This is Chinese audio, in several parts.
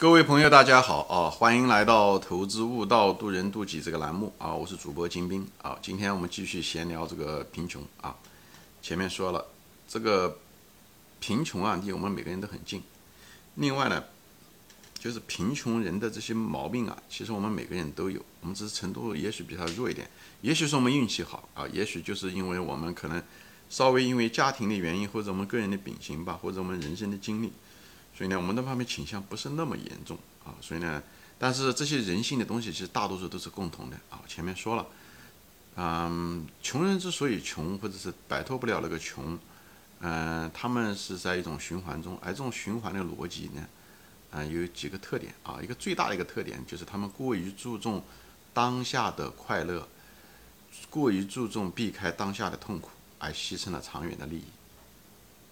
各位朋友，大家好啊！欢迎来到《投资悟道，渡人渡己》这个栏目啊！我是主播金兵啊！今天我们继续闲聊这个贫穷啊。前面说了，这个贫穷啊，离我们每个人都很近。另外呢，就是贫穷人的这些毛病啊，其实我们每个人都有，我们只是程度也许比他弱一点，也许是我们运气好啊，也许就是因为我们可能稍微因为家庭的原因，或者我们个人的秉性吧，或者我们人生的经历。所以呢，我们那方面倾向不是那么严重啊。所以呢，但是这些人性的东西，其实大多数都是共同的啊。前面说了，嗯，穷人之所以穷，或者是摆脱不了那个穷，嗯，他们是在一种循环中，而这种循环的逻辑呢，嗯，有几个特点啊。一个最大的一个特点就是他们过于注重当下的快乐，过于注重避开当下的痛苦，而牺牲了长远的利益，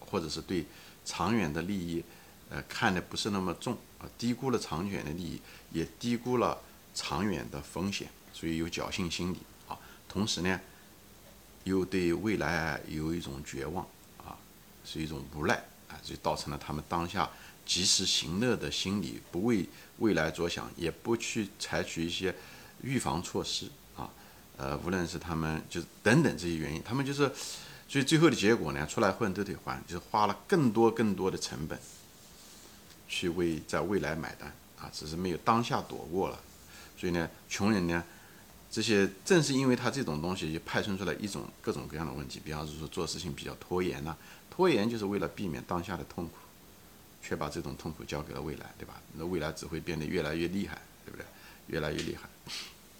或者是对长远的利益。呃，看的不是那么重啊，低估了长远的利益，也低估了长远的风险，所以有侥幸心理啊。同时呢，又对未来有一种绝望啊，是一种无奈啊，所以造成了他们当下及时行乐的心理，不为未来着想，也不去采取一些预防措施啊。呃，无论是他们就是等等这些原因，他们就是，所以最后的结果呢，出来混都得还，就是花了更多更多的成本。去为在未来买单啊，只是没有当下躲过了，所以呢，穷人呢，这些正是因为他这种东西就派生出来一种各种各样的问题，比方说做事情比较拖延呐，拖延就是为了避免当下的痛苦，却把这种痛苦交给了未来，对吧？那未来只会变得越来越厉害，对不对？越来越厉害，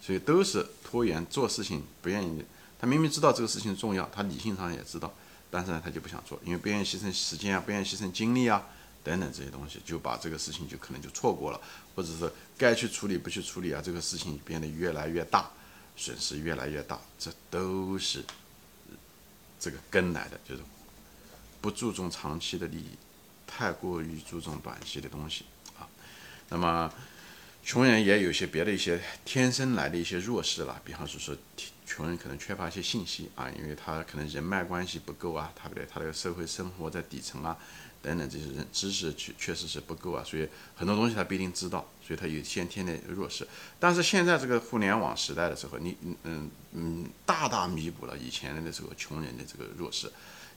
所以都是拖延做事情，不愿意。他明明知道这个事情重要，他理性上也知道，但是呢，他就不想做，因为不愿意牺牲时间啊，不愿意牺牲精力啊。等等这些东西，就把这个事情就可能就错过了，或者是该去处理不去处理啊，这个事情变得越来越大，损失越来越大，这都是这个根来的，就是不注重长期的利益，太过于注重短期的东西啊。那么穷人也有些别的一些天生来的一些弱势了，比方说说穷人可能缺乏一些信息啊，因为他可能人脉关系不够啊，他不对，他的社会生活在底层啊。等等，这些人知识确确实是不够啊，所以很多东西他不一定知道，所以他有先天的弱势。但是现在这个互联网时代的时候，你嗯嗯嗯大大弥补了以前的时候穷人的这个弱势，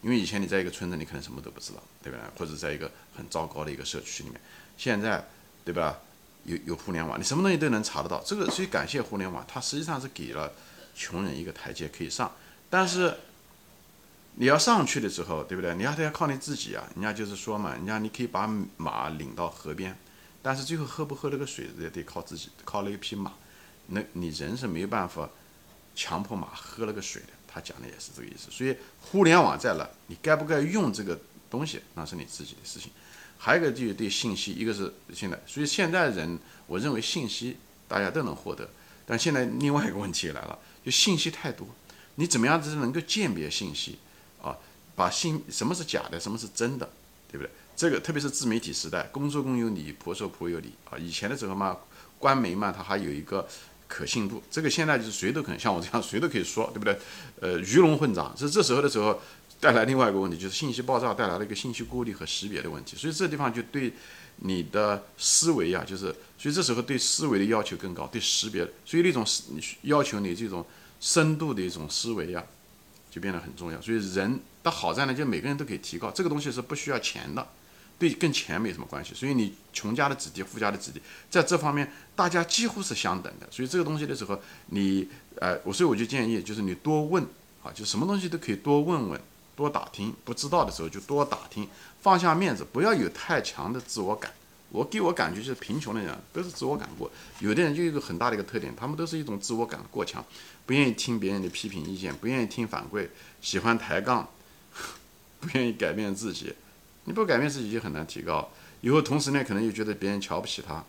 因为以前你在一个村子，你可能什么都不知道，对吧？或者在一个很糟糕的一个社区里面，现在对吧？有有互联网，你什么东西都能查得到。这个所以感谢互联网，它实际上是给了穷人一个台阶可以上，但是。你要上去的时候，对不对？你要得要靠你自己啊！人家就是说嘛，人家你可以把马领到河边，但是最后喝不喝那个水也得靠自己，靠那一匹马。那你人是没办法强迫马喝那个水的。他讲的也是这个意思。所以互联网在了，你该不该用这个东西，那是你自己的事情。还有一个就是对信息，一个是现在，所以现在人，我认为信息大家都能获得，但现在另外一个问题来了，就信息太多，你怎么样子能够鉴别信息？把信什么是假的，什么是真的，对不对？这个特别是自媒体时代，公说公有理，婆说婆有理啊。以前的时候嘛，官媒嘛，它还有一个可信度。这个现在就是谁都可能像我这样，谁都可以说，对不对？呃，鱼龙混杂。是这时候的时候，带来另外一个问题，就是信息爆炸带来了一个信息过滤和识别的问题。所以这地方就对你的思维啊，就是所以这时候对思维的要求更高，对识别，所以那种要求你这种深度的一种思维呀。就变得很重要，所以人的好在呢，就每个人都可以提高，这个东西是不需要钱的，对，跟钱没什么关系。所以你穷家的子弟、富家的子弟，在这方面大家几乎是相等的。所以这个东西的时候，你呃，我所以我就建议，就是你多问啊，就什么东西都可以多问问、多打听，不知道的时候就多打听，放下面子，不要有太强的自我感。我给我感觉就是贫穷的人都是自我感过，有的人就有一个很大的一个特点，他们都是一种自我感过强，不愿意听别人的批评意见，不愿意听反馈，喜欢抬杠，不愿意改变自己。你不改变自己就很难提高。以后同时呢，可能又觉得别人瞧不起他，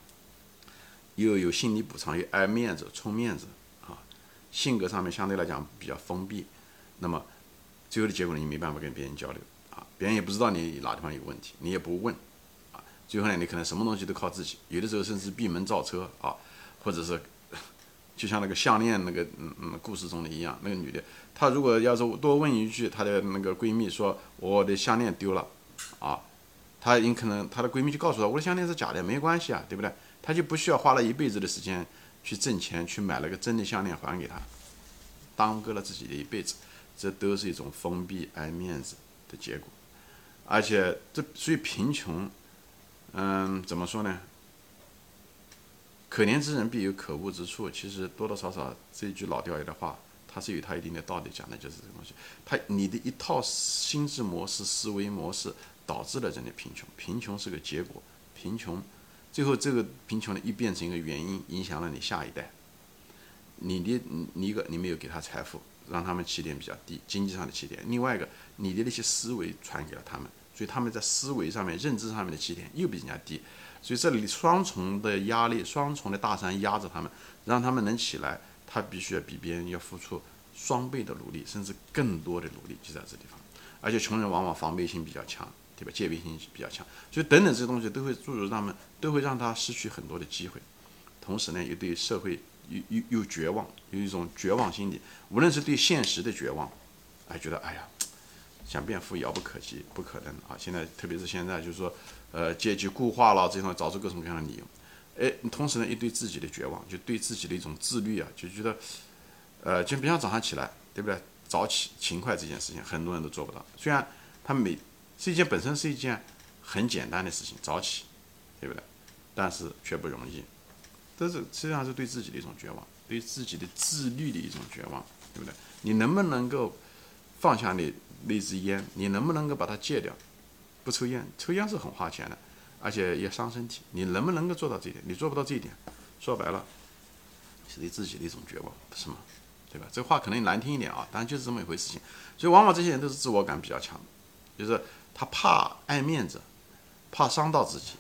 又有心理补偿，又爱面子、充面子啊，性格上面相对来讲比较封闭。那么最后的结果，你没办法跟别人交流啊，别人也不知道你哪地方有问题，你也不问。最后呢，你可能什么东西都靠自己，有的时候甚至闭门造车啊，或者是 就像那个项链那个嗯嗯故事中的一样，那个女的，她如果要是多问一句，她的那个闺蜜说我的项链丢了，啊，她有可能她的闺蜜就告诉她，我的项链是假的，没关系啊，对不对？她就不需要花了一辈子的时间去挣钱去买了个真的项链还给她，耽搁了自己的一辈子，这都是一种封闭爱面子的结果。而且这所以贫穷，嗯，怎么说呢？可怜之人必有可恶之处。其实多多少少这一句老掉牙的话，它是有它一定的道理，讲的就是这个东西。它你的一套心智模式、思维模式导致了人的贫穷，贫穷是个结果，贫穷最后这个贫穷呢，一变成一个原因，影响了你下一代。你的你一个你没有给他财富，让他们起点比较低，经济上的起点；另外一个你的那些思维传给了他们，所以他们在思维上面、认知上面的起点又比人家低。所以这里双重的压力，双重的大山压着他们，让他们能起来，他必须要比别人要付出双倍的努力，甚至更多的努力，就在这地方。而且穷人往往防备心比较强，对吧？戒备心比较强，所以等等这些东西都会注入他们，都会让他失去很多的机会。同时呢，又对社会又又又绝望，有一种绝望心理，无论是对现实的绝望，哎，觉得哎呀。想变富遥不可及，不可能啊！现在特别是现在，就是说，呃，阶级固化了，这种找出各种各样的理由。哎，同时呢，一对自己的绝望，就对自己的一种自律啊，就觉得，呃，就比方早上起来，对不对？早起勤快这件事情，很多人都做不到。虽然他每是一件本身是一件很简单的事情，早起，对不对？但是却不容易。这是实际上是对自己的一种绝望，对自己的自律的一种绝望，对不对？你能不能够放下你？那支烟，你能不能够把它戒掉？不抽烟，抽烟是很花钱的，而且也伤身体。你能不能够做到这一点？你做不到这一点，说白了，是你自己的一种绝望，不是吗？对吧？这话可能难听一点啊，但就是这么一回事情。所以往往这些人都是自我感比较强，就是他怕爱面子，怕伤到自己，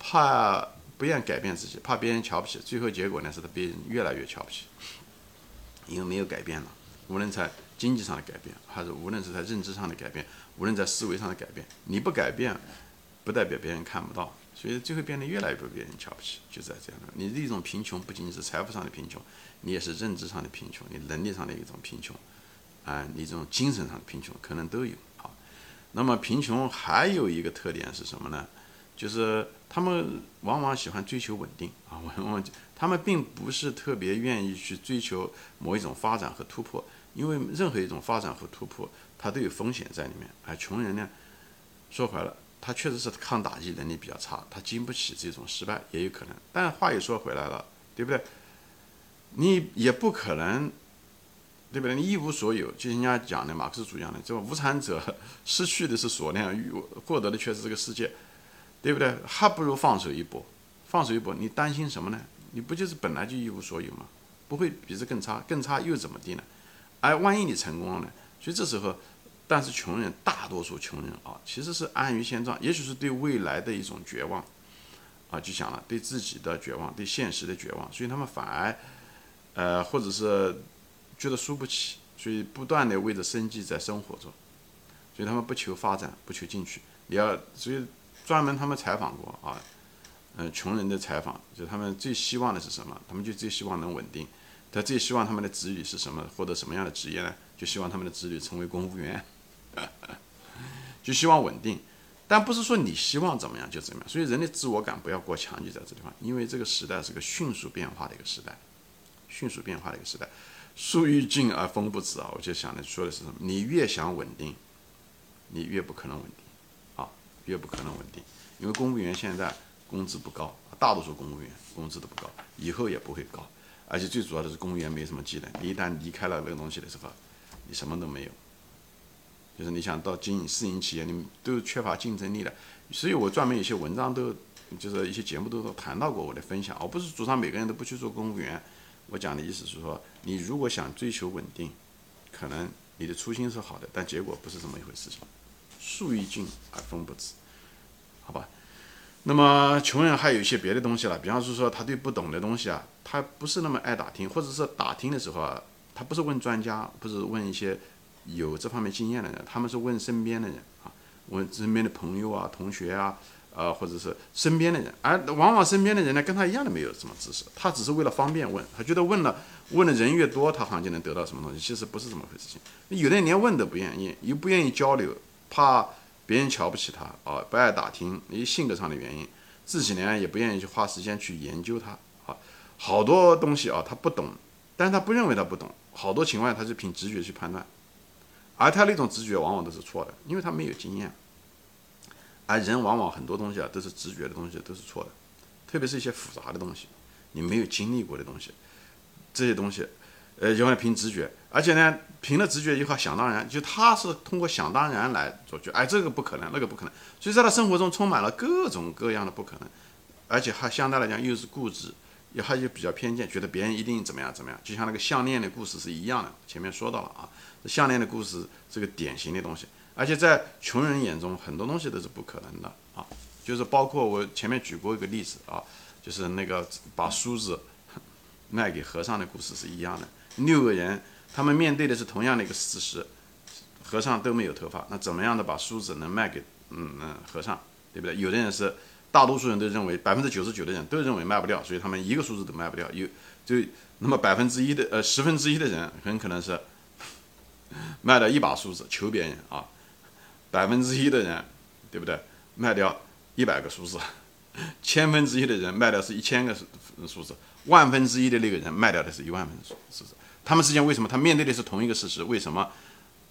怕不愿改变自己，怕别人瞧不起。最后结果呢，是他别人越来越瞧不起，因为没有改变了，无论在。经济上的改变，还是无论是在认知上的改变，无论在思维上的改变，你不改变，不代表别人看不到，所以最后变得越来越被别人瞧不起，就在这样的。你的一种贫穷，不仅仅是财富上的贫穷，你也是认知上的贫穷，你能力上的一种贫穷，啊，你这种精神上的贫穷可能都有啊。那么贫穷还有一个特点是什么呢？就是他们往往喜欢追求稳定啊，往往他们并不是特别愿意去追求某一种发展和突破。因为任何一种发展和突破，它都有风险在里面。而穷人呢，说白了，他确实是抗打击能力比较差，他经不起这种失败，也有可能。但话又说回来了，对不对？你也不可能，对不对？你一无所有，就人家讲的马克思主义讲的，这个无产者失去的是所量，获得的却是这个世界，对不对？还不如放手一搏，放手一搏，你担心什么呢？你不就是本来就一无所有吗？不会比这更差，更差又怎么地呢？哎，万一你成功了呢？所以这时候，但是穷人大多数穷人啊，其实是安于现状，也许是对未来的一种绝望啊，就想了对自己的绝望，对现实的绝望，所以他们反而，呃，或者是觉得输不起，所以不断的为着生计在生活着，所以他们不求发展，不求进取。你要所以专门他们采访过啊，嗯，穷人的采访，就他们最希望的是什么？他们就最希望能稳定。他最希望他们的子女是什么，获得什么样的职业呢？就希望他们的子女成为公务员，就希望稳定。但不是说你希望怎么样就怎么样。所以人的自我感不要过强，就在这地方。因为这个时代是个迅速变化的一个时代，迅速变化的一个时代。树欲静而风不止啊！我就想的说的是什么？你越想稳定，你越不可能稳定啊，越不可能稳定。因为公务员现在工资不高，大多数公务员工资都不高，以后也不会高。而且最主要的是，公务员没什么技能。你一旦离开了那个东西的时候，你什么都没有。就是你想到经营私营企业，你们都缺乏竞争力的。所以我专门有些文章都，就是一些节目都谈到过我的分享。而不是主张每个人都不去做公务员。我讲的意思是说，你如果想追求稳定，可能你的初心是好的，但结果不是这么一回事情。树欲静而风不止，好吧？那么穷人还有一些别的东西了，比方是说他对不懂的东西啊，他不是那么爱打听，或者是打听的时候啊，他不是问专家，不是问一些有这方面经验的人，他们是问身边的人啊，问身边的朋友啊、同学啊，呃，或者是身边的人，而往往身边的人呢，跟他一样的没有什么知识，他只是为了方便问，他觉得问了问的人越多，他好像就能得到什么东西，其实不是这么回事情。有的人连问都不愿意，又不愿意交流，怕别人瞧不起他啊，不爱打听，因为性格上的原因，自己呢也不愿意去花时间去研究他啊，好多东西啊他不懂，但是他不认为他不懂，好多情况下他是凭直觉去判断，而他那种直觉往往都是错的，因为他没有经验，而人往往很多东西啊都是直觉的东西都是错的，特别是一些复杂的东西，你没有经历过的东西，这些东西。呃，就凭直觉，而且呢，凭了直觉以后想当然，就他是通过想当然来做决，哎，这个不可能，那个不可能，所以在他生活中充满了各种各样的不可能，而且还相对来讲又是固执，也还有比较偏见，觉得别人一定怎么样怎么样，就像那个项链的故事是一样的，前面说到了啊，项链的故事这个典型的东西，而且在穷人眼中很多东西都是不可能的啊，就是包括我前面举过一个例子啊，就是那个把梳子 卖给和尚的故事是一样的。六个人，他们面对的是同样的一个事实，和尚都没有头发，那怎么样的把梳子能卖给嗯嗯和尚，对不对？有的人是，大多数人都认为百分之九十九的人都认为卖不掉，所以他们一个梳子都卖不掉。有就那么百分之一的呃十分之一的人很可能是卖掉一把梳子求别人啊，百分之一的人对不对？卖掉一百个梳子，千分之一的人卖掉是一千个梳梳子，万分之一的那个人卖掉的是一万分梳梳子。他们之间为什么他面对的是同一个事实？为什么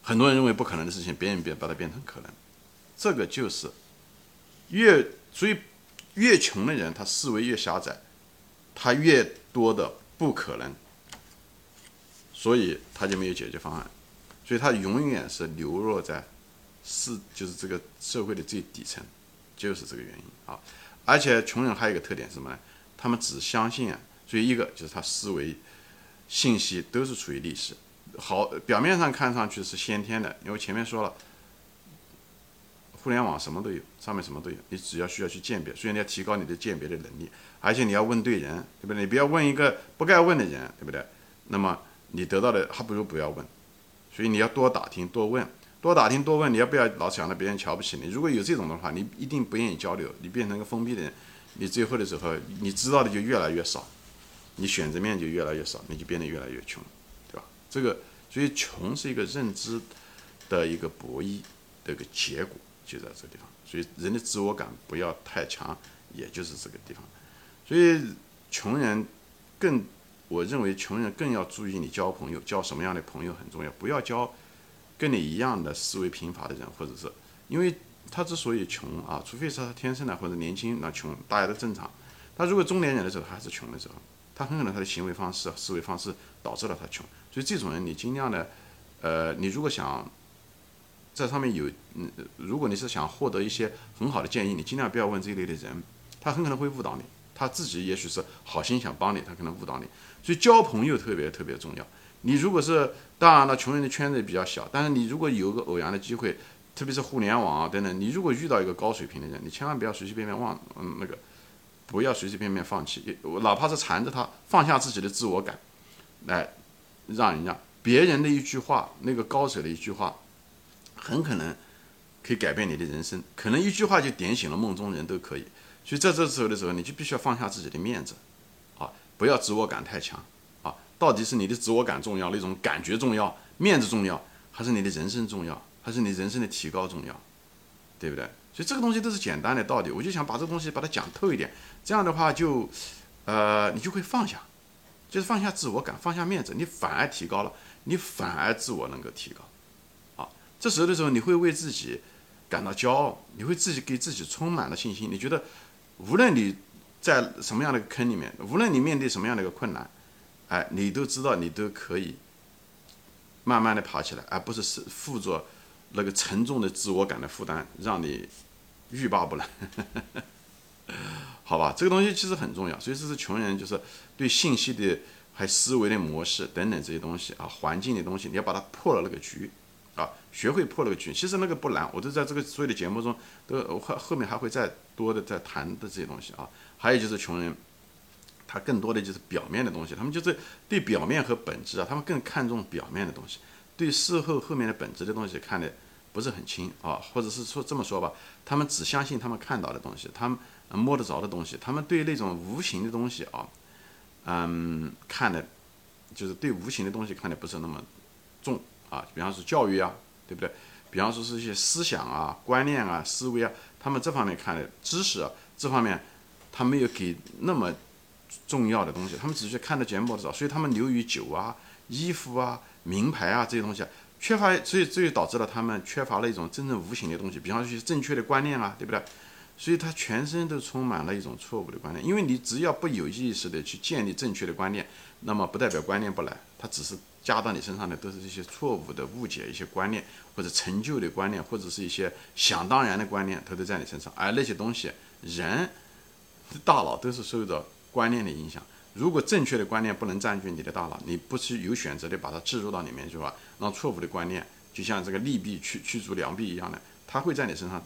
很多人认为不可能的事情，别人别把它变成可能？这个就是越所以越穷的人，他思维越狭窄，他越多的不可能，所以他就没有解决方案，所以他永远是流落在是就是这个社会的最底层，就是这个原因啊！而且穷人还有一个特点是什么呢？他们只相信啊，所以一个就是他思维。信息都是处于历史，好，表面上看上去是先天的，因为前面说了，互联网什么都有，上面什么都有，你只要需要去鉴别，所以你要提高你的鉴别的能力，而且你要问对人，对不对？你不要问一个不该问的人，对不对？那么你得到的还不如不要问，所以你要多打听，多问，多打听，多问，你要不要老想着别人瞧不起你？如果有这种的话，你一定不愿意交流，你变成一个封闭的人，你最后的时候，你知道的就越来越少。你选择面就越来越少，你就变得越来越穷，对吧？这个，所以穷是一个认知的一个博弈的一个结果，就在这个地方。所以人的自我感不要太强，也就是这个地方。所以穷人更，我认为穷人更要注意你交朋友，交什么样的朋友很重要。不要交跟你一样的思维贫乏的人，或者是因为他之所以穷啊，除非是他天生的或者年轻那穷，大家都正常。他如果中年人的时候还是穷的时候。他很可能他的行为方式、思维方式导致了他穷，所以这种人你尽量的，呃，你如果想在上面有，嗯，如果你是想获得一些很好的建议，你尽量不要问这一类的人，他很可能会误导你，他自己也许是好心想帮你，他可能误导你，所以交朋友特别特别重要。你如果是当然了，穷人的圈子比较小，但是你如果有个偶然的机会，特别是互联网啊等等，你如果遇到一个高水平的人，你千万不要随随便便忘，嗯，那个。不要随随便便放弃，我哪怕是缠着他，放下自己的自我感，来让人家别人的一句话，那个高手的一句话，很可能可以改变你的人生，可能一句话就点醒了梦中人都可以。所以在这时候的时候，你就必须要放下自己的面子，啊，不要自我感太强，啊，到底是你的自我感重要，那种感觉重要，面子重要，还是你的人生重要，还是你人生的提高重要，对不对？所以这个东西都是简单的道理，我就想把这个东西把它讲透一点，这样的话就，呃，你就会放下，就是放下自我感，放下面子，你反而提高了，你反而自我能够提高，啊，这时候的时候你会为自己感到骄傲，你会自己给自己充满了信心，你觉得无论你在什么样的坑里面，无论你面对什么样的一个困难，哎，你都知道你都可以慢慢的爬起来，而不是是负着那个沉重的自我感的负担，让你。欲罢不能，好吧，这个东西其实很重要，所以这是穷人就是对信息的还思维的模式等等这些东西啊，环境的东西，你要把它破了那个局啊，学会破那个局，其实那个不难，我都在这个所有的节目中都后后面还会再多的再谈的这些东西啊，还有就是穷人，他更多的就是表面的东西，他们就是对表面和本质啊，他们更看重表面的东西，对事后后面的本质的东西看的。不是很清啊，或者是说这么说吧，他们只相信他们看到的东西，他们摸得着的东西，他们对那种无形的东西啊，嗯，看的，就是对无形的东西看的不是那么重啊。比方说教育啊，对不对？比方说是一些思想啊、观念啊、思维啊，他们这方面看的知识啊，这方面他没有给那么重要的东西，他们只是看的见摸得着，所以他们流于酒啊、衣服啊、名牌啊这些东西啊，缺乏，所以这就导致了他们缺乏了一种真正无形的东西，比方说正确的观念啊，对不对？所以他全身都充满了一种错误的观念，因为你只要不有意识的去建立正确的观念，那么不代表观念不来，它只是加到你身上的都是这些错误的误解、一些观念或者陈旧的观念，或者是一些想当然的观念，它都在你身上。而那些东西，人的大脑都是受到观念的影响。如果正确的观念不能占据你的大脑，你不是有选择的把它置入到里面去吧，让错误的观念就像这个利弊驱驱逐良币一样的，它会在你身上。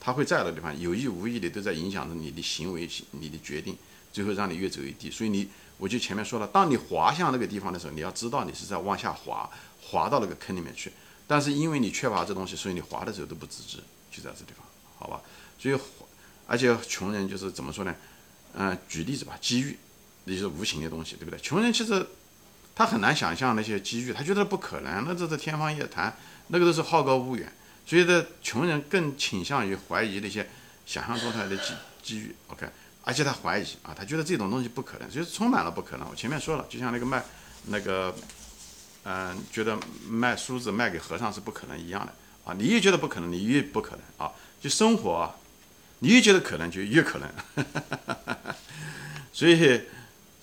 它会在的地方，有意无意的都在影响着你的行为、你的决定，最后让你越走越低。所以你，我就前面说了，当你滑向那个地方的时候，你要知道你是在往下滑，滑到那个坑里面去。但是因为你缺乏这东西，所以你滑的时候都不自知，就在这地方，好吧？所以，而且穷人就是怎么说呢？嗯，举例子吧，机遇，那就是无形的东西，对不对？穷人其实他很难想象那些机遇，他觉得不可能，那这是天方夜谭，那个都是好高骛远。所以呢，穷人更倾向于怀疑那些想象中来的机机遇，OK，而且他怀疑啊，他觉得这种东西不可能，所以充满了不可能。我前面说了，就像那个卖那个，嗯，觉得卖梳子卖给和尚是不可能一样的啊。你越觉得不可能，你越不可能啊。就生活，啊，你越觉得可能，就越可能。所以，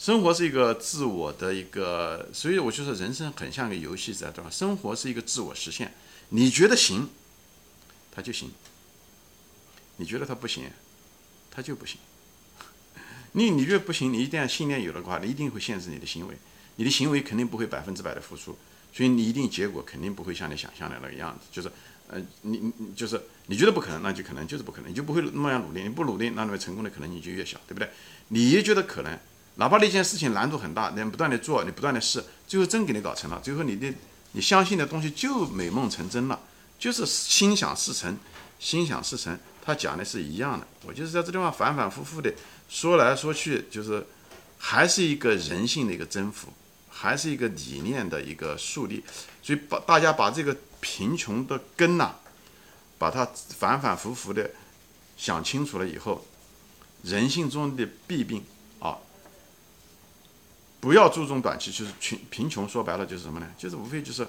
生活是一个自我的一个，所以我就说人生很像个游戏，在对吧？生活是一个自我实现，你觉得行。他就行，你觉得他不行，他就不行。你你觉得不行，你一定要信念有的话，你一定会限制你的行为，你的行为肯定不会百分之百的付出，所以你一定结果肯定不会像你想象的那个样子。就是，呃，你你就是你觉得不可能，那就可能就是不可能，你就不会那么样努力。你不努力，那你成功的可能性就越小，对不对？你也觉得可能，哪怕那件事情难度很大，你不断的做，你不断的试，最后真给你搞成了，最后你的你相信的东西就美梦成真了。就是心想事成，心想事成，他讲的是一样的。我就是在这地方反反复复的说来说去，就是还是一个人性的一个征服，还是一个理念的一个树立。所以把大家把这个贫穷的根呐，把它反反复复的想清楚了以后，人性中的弊病，不要注重短期，就是贫贫穷。说白了就是什么呢？就是无非就是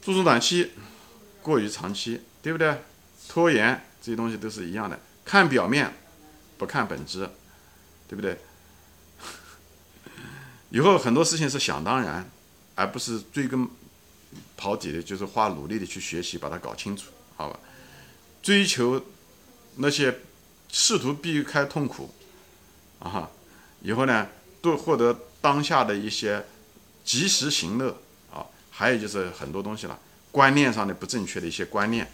注重短期。过于长期，对不对？拖延这些东西都是一样的，看表面，不看本质，对不对？以后很多事情是想当然，而不是追根刨底的，就是花努力的去学习，把它搞清楚，好吧？追求那些试图避开痛苦，啊，以后呢，都获得当下的一些及时行乐啊，还有就是很多东西了。观念上的不正确的一些观念，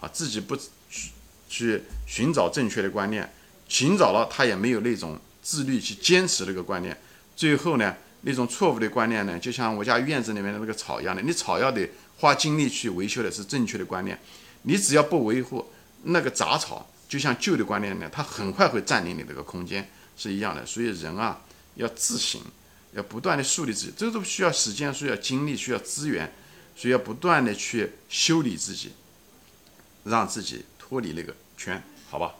啊，自己不去去寻找正确的观念，寻找了他也没有那种自律去坚持那个观念，最后呢，那种错误的观念呢，就像我家院子里面的那个草一样的，你草要得花精力去维修的是正确的观念，你只要不维护那个杂草，就像旧的观念呢，它很快会占领你这个空间是一样的，所以人啊要自省，要不断的树立自己，这都需要时间，需要精力，需要资源。所以要不断的去修理自己，让自己脱离那个圈，好吧？